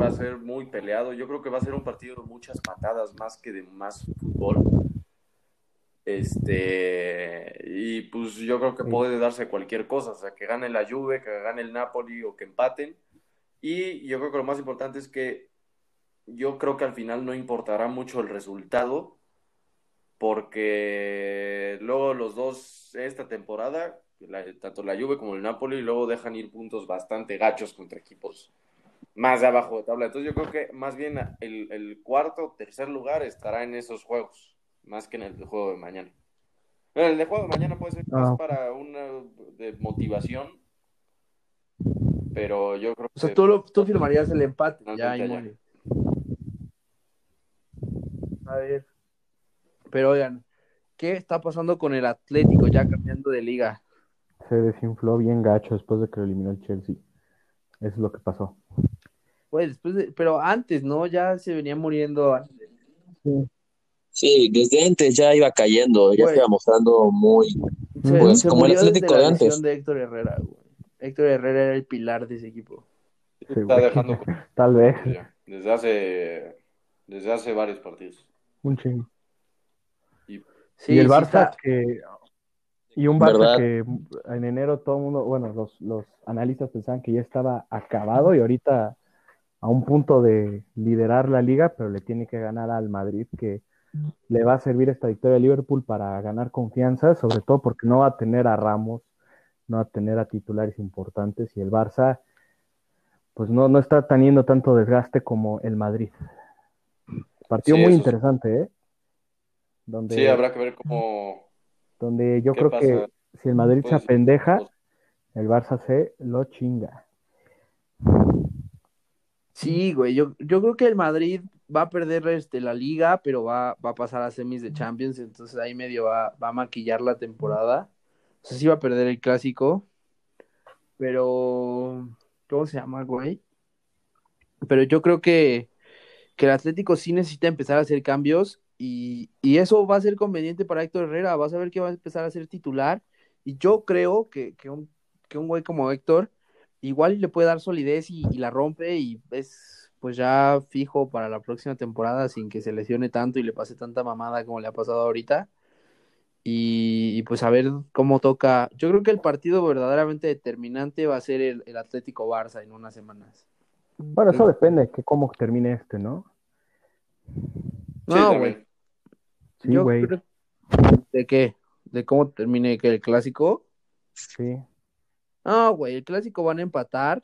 va a ser muy peleado. Yo creo que va a ser un partido de muchas patadas más que de más fútbol. Este, y pues yo creo que puede darse cualquier cosa, o sea, que gane la Juve, que gane el Napoli o que empaten. Y yo creo que lo más importante es que yo creo que al final no importará mucho el resultado, porque luego los dos esta temporada tanto la Juve como el Napoli, luego dejan ir puntos bastante gachos contra equipos más de abajo de tabla. Entonces yo creo que más bien el, el cuarto o tercer lugar estará en esos juegos, más que en el juego de mañana. el de juego de mañana puede ser más ah. para una de motivación, pero yo creo que... O sea, tú, tú firmarías el empate, ya, A ver. Pero oigan, ¿qué está pasando con el Atlético ya cambiando de liga? se desinfló bien gacho después de que lo eliminó el Chelsea. Eso es lo que pasó. Pues después de, pero antes, ¿no? Ya se venía muriendo Sí. Desde antes ya iba cayendo, ya se iba mostrando muy, pues, como el Atlético de, antes. de Héctor Herrera, Héctor Herrera era el pilar de ese equipo. Está dejando tal vez desde hace desde hace varios partidos. Un chingo. Y, sí, el Barça que y un Barça que en enero todo el mundo, bueno, los, los analistas pensaban que ya estaba acabado y ahorita a un punto de liderar la liga, pero le tiene que ganar al Madrid, que le va a servir esta victoria a Liverpool para ganar confianza, sobre todo porque no va a tener a Ramos, no va a tener a titulares importantes y el Barça, pues no, no está teniendo tanto desgaste como el Madrid. Partido muy interesante, ¿eh? Donde... Sí, habrá que ver cómo donde yo creo que si el Madrid se apendeja, el Barça se lo chinga. Sí, güey, yo, yo creo que el Madrid va a perder este, la liga, pero va, va a pasar a semis de Champions, entonces ahí medio va, va a maquillar la temporada. O sea, sí va a perder el clásico, pero ¿cómo se llama, güey? Pero yo creo que, que el Atlético sí necesita empezar a hacer cambios y, eso va a ser conveniente para Héctor Herrera, vas a ver que va a empezar a ser titular. Y yo creo que, un, que un güey como Héctor igual le puede dar solidez y, la rompe y es pues ya fijo para la próxima temporada sin que se lesione tanto y le pase tanta mamada como le ha pasado ahorita. Y, pues a ver cómo toca. Yo creo que el partido verdaderamente determinante va a ser el, Atlético Barça en unas semanas. Bueno, eso depende de que cómo termine este, ¿no? No, güey. Yo ¿De qué? ¿De cómo termine que el clásico? Sí. No, güey, el clásico van a empatar.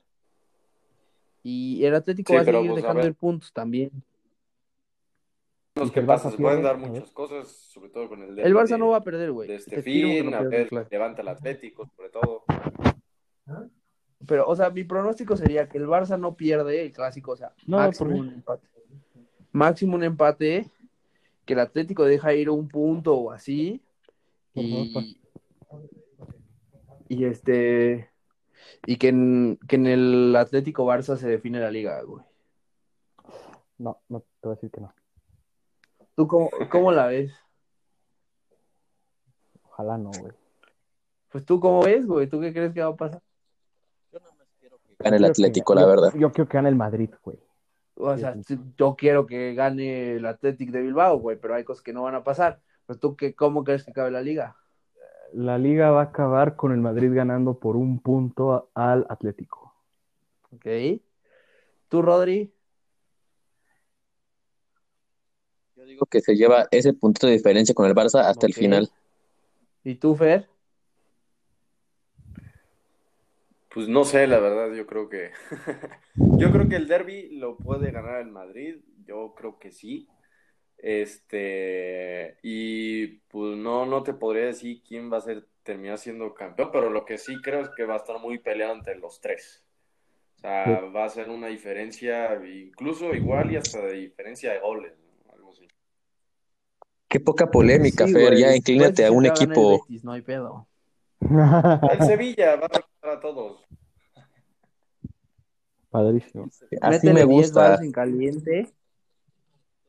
Y el Atlético va a seguir pues, dejando puntos también. Los que pasa, se pueden dar muchas cosas, sobre todo con el El Barça no va a perder, güey. De este fin, a ver, levanta el Atlético, sobre todo. Pero, o sea, mi pronóstico sería que el Barça no pierde el clásico, o sea, máximo un empate. Máximo un empate que el Atlético deja ir un punto o así. Y, y este. Y que en, que en el Atlético Barça se define la liga, güey. No, no te voy a decir que no. ¿Tú cómo, cómo la ves? Ojalá no, güey. Pues tú cómo ves, güey. ¿Tú qué crees que va a pasar? Yo no más quiero que gane el Atlético, la verdad. Yo quiero que gane el Madrid, güey. O sea, yo quiero que gane el Athletic de Bilbao, güey, pero hay cosas que no van a pasar. Pero tú, qué, ¿cómo crees que acabe la liga? La liga va a acabar con el Madrid ganando por un punto al Atlético. Ok. ¿Tú, Rodri? Yo digo que se lleva ese punto de diferencia con el Barça hasta el final. ¿Y tú, Fer? Pues no sé, la verdad, yo creo que yo creo que el derby lo puede ganar el Madrid, yo creo que sí. Este, y pues no, no te podría decir quién va a ser, terminar siendo campeón, pero lo que sí creo es que va a estar muy peleado entre los tres. O sea, va a ser una diferencia, incluso igual y hasta de diferencia de goles, algo así. Qué poca polémica, Fer, ya inclínate a un equipo. no hay pedo. El Sevilla va a tocar a todos. Padrísimo. Así me gusta. en caliente.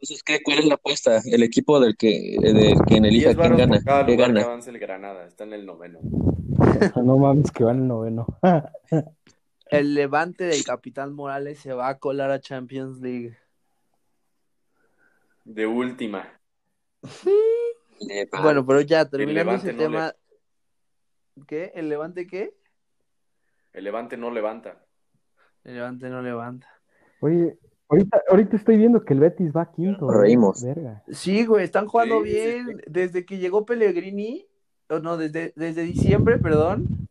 Entonces, ¿qué, ¿cuál es la apuesta? El equipo del que, del quien elija quién gana. ¿Qué gana? Que avance el Granada, está en el noveno. no mames, que va en el noveno. el levante del Capitán Morales se va a colar a Champions League. De última. bueno, pero ya terminando ese tema. ¿Qué? ¿El levante qué? El levante no levanta. El Levante no levanta. Oye, ahorita, ahorita estoy viendo que el Betis va quinto. Reímos. Sí, güey, están jugando bien. Desde que llegó Pellegrini, o no, desde, desde diciembre, perdón.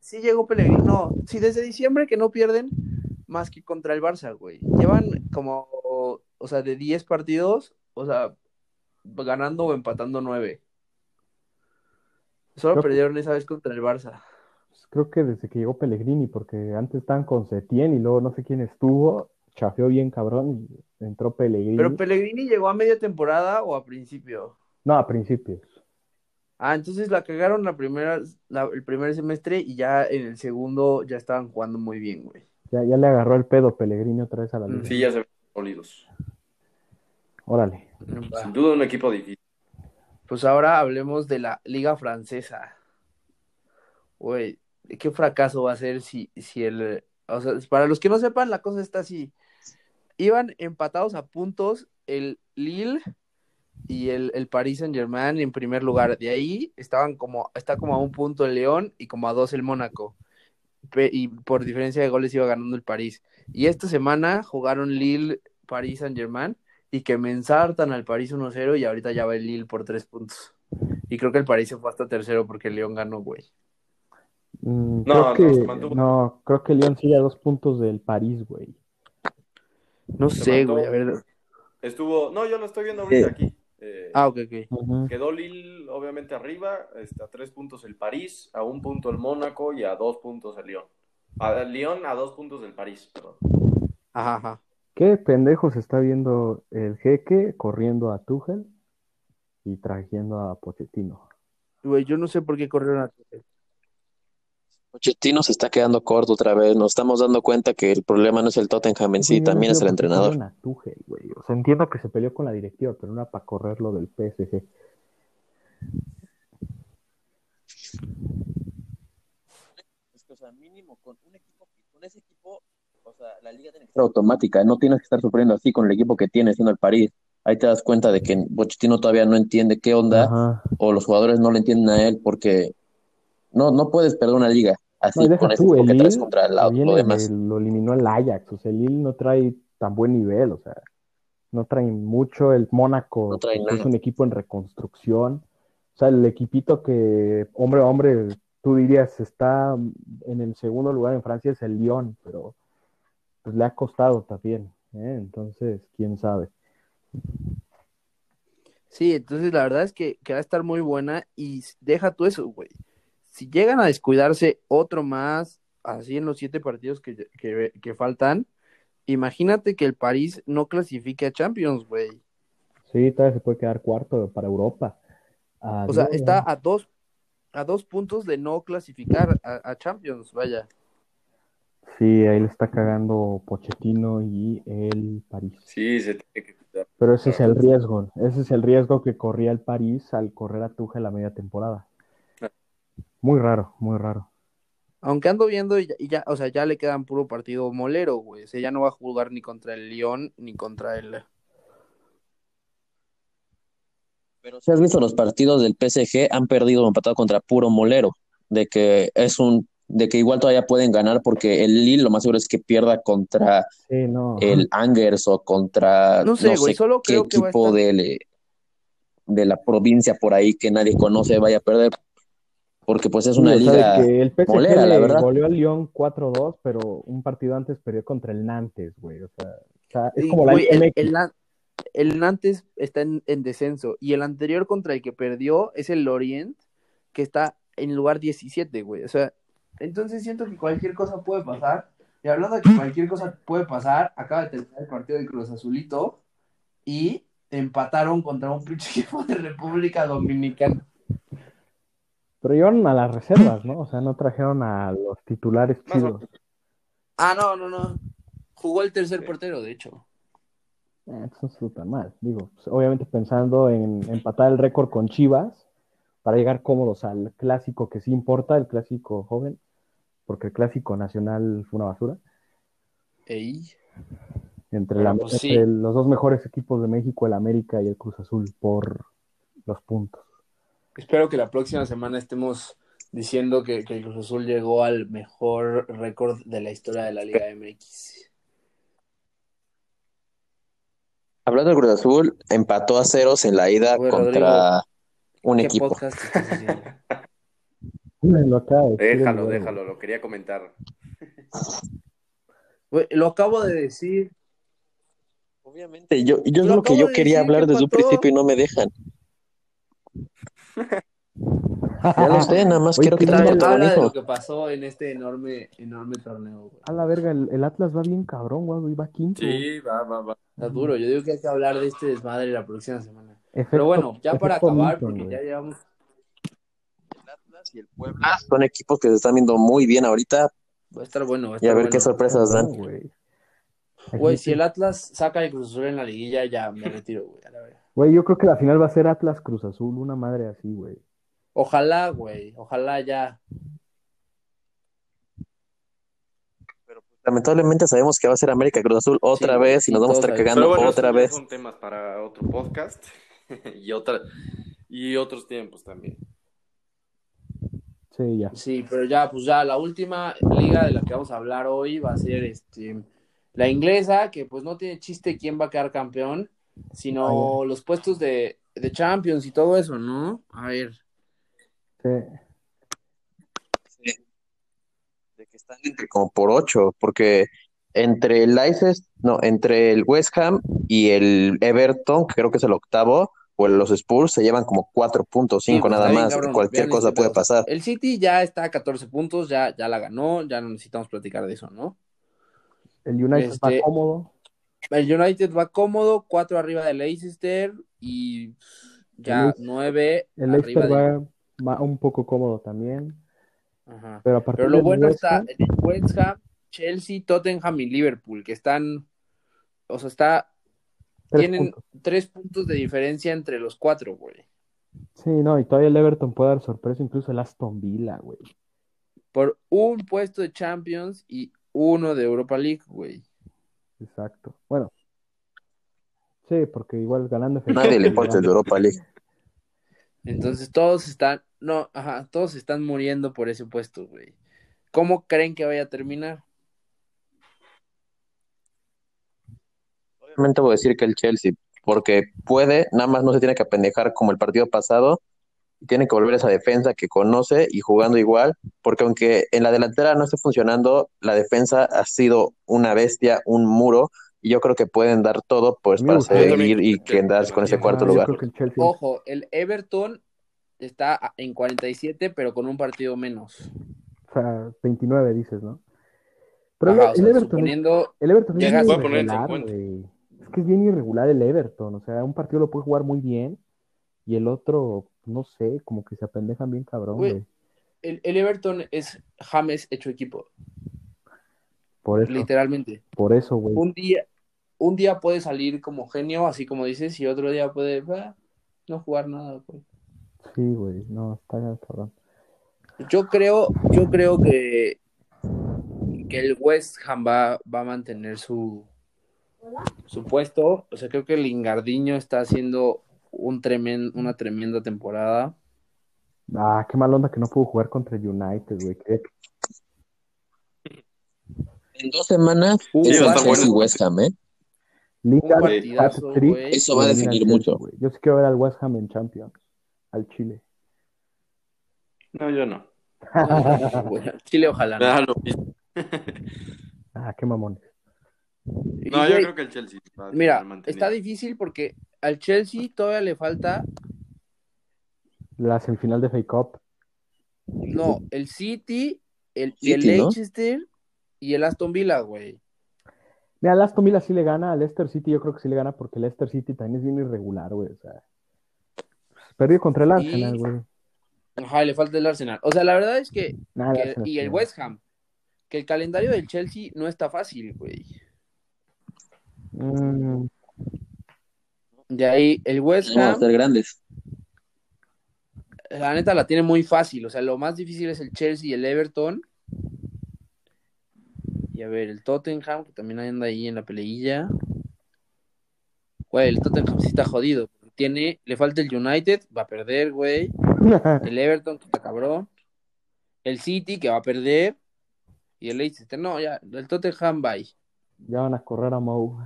Sí llegó Pellegrini, no, sí, desde diciembre que no pierden más que contra el Barça, güey. Llevan como, o sea, de 10 partidos, o sea, ganando o empatando 9. Solo perdieron esa vez contra el Barça creo que desde que llegó Pellegrini, porque antes estaban con Setién y luego no sé quién estuvo, chafeó bien cabrón y entró Pellegrini. ¿Pero Pellegrini llegó a media temporada o a principio? No, a principios. Ah, entonces la cagaron la primera, el primer semestre y ya en el segundo ya estaban jugando muy bien, güey. Ya, ya le agarró el pedo Pellegrini otra vez a la liga. Sí, ya se ven sólidos. Órale. Sin duda un equipo difícil. Pues ahora hablemos de la liga francesa. Güey, qué fracaso va a ser si, si el... O sea, para los que no sepan, la cosa está así. Iban empatados a puntos el Lille y el, el Paris Saint Germain en primer lugar. De ahí estaban como, está como a un punto el León y como a dos el Mónaco. Y por diferencia de goles iba ganando el París. Y esta semana jugaron Lille, Paris Saint Germain y que me ensartan al París 1-0 y ahorita ya va el Lille por tres puntos. Y creo que el París se fue hasta tercero porque el León ganó, güey. Mm, no, creo que, no, creo que León sigue a dos puntos del París, güey. No sé, güey, a ver. Estuvo, no, yo lo estoy viendo ahorita aquí. Eh, ah, ok, ok. Quedó Lille, obviamente, arriba, este, a tres puntos el París, a un punto el Mónaco y a dos puntos el León. A León a dos puntos del París, perdón. Ajá, ajá. ¿Qué pendejos está viendo el jeque corriendo a Tuchel y trayendo a Pochettino? Güey, yo no sé por qué corrieron a Tuchel. Pochettino se está quedando corto otra vez. Nos estamos dando cuenta que el problema no es el Tottenham en sí, también es el entrenador. O sea, entiendo que se peleó con la directiva, pero no era para correrlo del PSG. Es que, o sea, mínimo con un equipo, con ese equipo, o sea, la liga tiene que ser automática. No tienes que estar sufriendo así con el equipo que tiene, siendo el París. Ahí te das cuenta de que Pochettino todavía no entiende qué onda, o los jugadores no le entienden a él porque no, no puedes perder una liga así con ese que traes contra el, lo demás. lo eliminó el Ajax, o sea, el Lille no trae tan buen nivel, o sea, no trae mucho. El Mónaco es un equipo en reconstrucción. O sea, el equipito que, hombre a hombre, tú dirías está en el segundo lugar en Francia es el Lyon, pero pues le ha costado también. ¿eh? Entonces, quién sabe. Sí, entonces la verdad es que, que va a estar muy buena y deja tú eso, güey si llegan a descuidarse otro más, así en los siete partidos que, que, faltan, imagínate que el París no clasifique a Champions, güey. Sí, todavía se puede quedar cuarto para Europa. o sea, está a dos, a dos puntos de no clasificar a, Champions, vaya. Sí, ahí le está cagando Pochettino y el París. Sí, se tiene que Pero ese es el riesgo, ese es el riesgo que corría el París al correr a Tuja la media temporada. Muy raro, muy raro. Aunque ando viendo y ya, o sea, ya le quedan puro partido molero, güey. O sea, ya no va a jugar ni contra el León ni contra el. Pero si has visto los partidos del PSG, han perdido o empatado contra puro molero. De que es un de que igual todavía pueden ganar porque el Lille lo más seguro es que pierda contra el Angers o contra no sé, solo qué equipo de, de la provincia por ahí que nadie conoce vaya a perder porque pues es una liga el PSG la verdad. Goleó al Lyon 4-2, pero un partido antes perdió contra el Nantes, güey, o sea, es como la el, Nantes está en, en, descenso y el anterior contra el que perdió es el Lorient, que está en lugar 17, güey, o sea, entonces siento que cualquier cosa puede pasar. Y hablando de que cualquier cosa puede pasar, acaba de terminar el partido de Cruz Azulito y empataron contra un pinche equipo de República Dominicana. Pero iban a las reservas, ¿no? O sea, no trajeron a los titulares chidos. Ah, no, no, no. Jugó el tercer portero, de hecho. Eh, eso no está mal. Digo, pues, obviamente pensando en empatar el récord con Chivas para llegar cómodos al clásico que sí importa, el clásico joven porque el clásico nacional fue una basura. Entre, la, pues los dos mejores equipos de México, el América y el Cruz Azul, por los puntos. Espero que la próxima semana estemos diciendo que, el Cruz Azul llegó al mejor récord de la historia de la Liga MX. Hablando del Cruz Azul, empató a ceros en la ida contra un equipo. Déjalo, déjalo, lo quería comentar. Lo acabo de decir. Obviamente, yo, yo es lo que yo quería hablar desde un principio y no me dejan. Ya lo sé, nada más quiero que te lo que pasó en este enorme, enorme torneo. A la verga, el, Atlas va bien cabrón, güey, va quinto. Sí, va, va, va. Está duro, yo digo que hay que hablar de este desmadre la próxima semana. Pero bueno, ya para acabar, porque ya llevamos y el Puebla son equipos que se están viendo muy bien ahorita. Va a estar bueno. y a ver qué sorpresas dan. Güey, si el Atlas saca el Cruz en la liguilla, ya me retiro, güey. Güey, yo creo que la final va a ser Atlas Cruz Azul, una madre así, güey. Ojalá, güey, ojalá ya. Pero pues, lamentablemente sabemos que va a ser América Cruz Azul otra vez y nos vamos a estar cagando otra vez. Son temas para otro podcast y otra y otros tiempos también. Sí, ya. Sí, pero ya, pues ya la última liga de la que vamos a hablar hoy va a ser este la inglesa, que pues no tiene chiste quién va a quedar campeón, sino los puestos de, de, Champions y todo eso, ¿no? A ver. Sí. sí. De que están entre como por ocho, porque entre el Leicester, no, entre el West Ham y el Everton, que creo que es el octavo, o los Spurs se llevan como 4.5 pues, nada más. Cualquier cosa puede pasar. El City ya está a 14 puntos, ya, ya la ganó, ya no necesitamos platicar de eso, ¿no? El United va este, cómodo. El United va cómodo, 4 arriba del Leicester y ya 9 el Leicester va, un poco cómodo también. Ajá. Pero, lo bueno está en West Ham, Chelsea, Tottenham y Liverpool, que están, o sea, está tienen tres puntos de diferencia entre los cuatro, güey. Sí, no, y todavía el Everton puede dar sorpresa, incluso el Aston Villa, güey. Por un puesto de Champions y uno de Europa League, güey. Exacto. Bueno. Sí, porque igual ganando. Nadie le importa el de Europa League. Entonces todos están, no, ajá, todos están muriendo por ese puesto, güey. ¿Cómo creen que vaya a terminar? voy a decir que el Chelsea, porque puede, nada más no se tiene que apendejar como el partido pasado, tiene que volver a esa defensa que conoce y jugando igual, porque aunque en la delantera no esté funcionando, la defensa ha sido una bestia, un muro, y yo creo que pueden dar todo pues para seguir y quedarse con ese cuarto lugar. Ojo, el Everton está en 47, pero con un partido menos. O sea, 29 dices, ¿no? Pero el, Everton, el Everton es que es bien irregular el Everton, o sea, un partido lo puede jugar muy bien y el otro, no sé, como que se apendejan bien cabrón, güey. El, Everton es James hecho equipo. Por eso. Literalmente. Por eso, güey. Un día, un día puede salir como genio, así como dices, y otro día puede no jugar nada, güey. Sí, güey, no, está cabrón. Yo creo, yo creo que, que el West Ham va, va a mantener su, supuesto, o sea, creo que Lingardiño está haciendo un una tremenda temporada. Ah, qué mal onda que no pudo jugar contra United, güey. En dos semanas uh, es el Chelsea West Ham, ¿eh? Lingard, Eso va a definir mucho. Yo sí quiero ver al West Ham en Champions, al Chile. No, yo no. Chile, ojalá. No. ah, qué mamones. No, yo creo que el Chelsea. mira, está difícil porque al Chelsea todavía le falta. La semifinal de Fake Cup. No, el City, el, y el Leicester y el Aston Villa, güey. Mira, el Aston Villa sí le gana, al Leicester City yo creo que sí le gana porque el Leicester City también es bien irregular, güey. O sea, perdió contra el Arsenal, güey. Ajá, le falta el Arsenal. O sea, la verdad es que, y el West Ham, que el calendario del Chelsea no está fácil, güey. Mm. De ahí el West Ham. ser grandes. La neta la tiene muy fácil. O sea, lo más difícil es el Chelsea y el Everton. Y a ver, el Tottenham, que también anda ahí en la peleilla. Güey, el Tottenham sí está jodido. Tiene, le falta el United, va a perder, güey. El Everton, que está cabrón. El City, que va a perder. Y el Leicester, no, ya, el Tottenham, bye. Ya van a correr a Mou.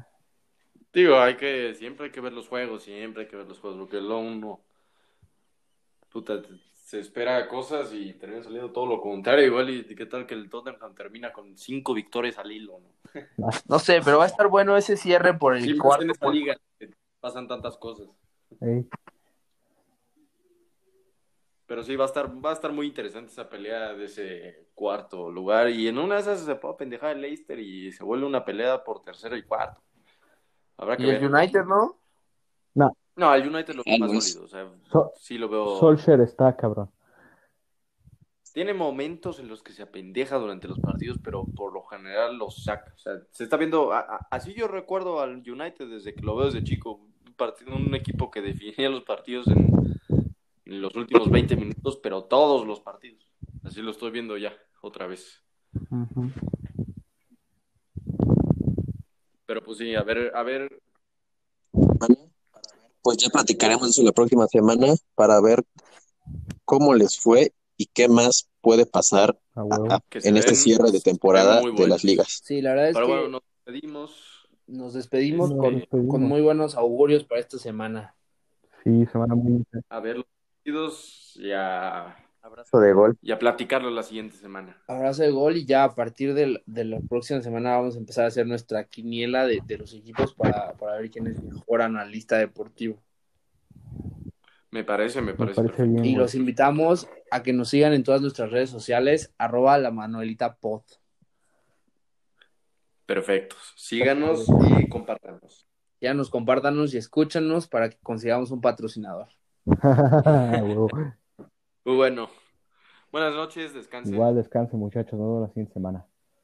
Digo, hay que, siempre hay que ver los juegos, siempre hay que ver los juegos, porque luego uno, puta, se espera cosas y termina saliendo todo lo contrario, igual, y qué tal que el Tottenham termina con cinco victorias al hilo, ¿no? No sé, pero va a estar bueno ese cierre por el sí, cuarto. En esta liga pasan tantas cosas. Pero sí, va a estar, va a estar muy interesante esa pelea de ese cuarto lugar. Y en una de esas se puede pendejar el Leicester y se vuelve una pelea por tercero y cuarto. Habrá que ¿Y el United no? No. No, el United lo veo más sólido. O sea, sí lo veo. Solskjaer está cabrón. Tiene momentos en los que se apendeja durante los partidos, pero por lo general los saca. O sea, se está viendo. así yo recuerdo al United desde que lo veo desde chico. Un, un equipo que definía los partidos en, los últimos 20 minutos, pero todos los partidos. Así lo estoy viendo ya, otra vez. Pero pues sí, a ver, a ver. Pues ya platicaremos eso la próxima semana para ver cómo les fue y qué más puede pasar en este cierre de temporada de las ligas. Sí, la verdad es que nos despedimos. Nos despedimos, con, muy buenos augurios para esta semana. Sí, semana muy... A ver los partidos ya Abrazo de gol. Y a platicarlo la siguiente semana. Abrazo de gol y ya a partir de, la próxima semana vamos a empezar a hacer nuestra quiniela de, los equipos para, ver quiénes mejoran a la lista deportiva. Me parece, me parece. bien, y los invitamos a que nos sigan en todas nuestras redes sociales, arroba la Manuelita Pod. Perfecto. Síganos y compártanos. Ya nos compártanos y escúchanos para que consigamos un patrocinador. Muy bueno. Buenas noches, descansen. Igual descansen, muchachos. Nos vemos la siguiente semana.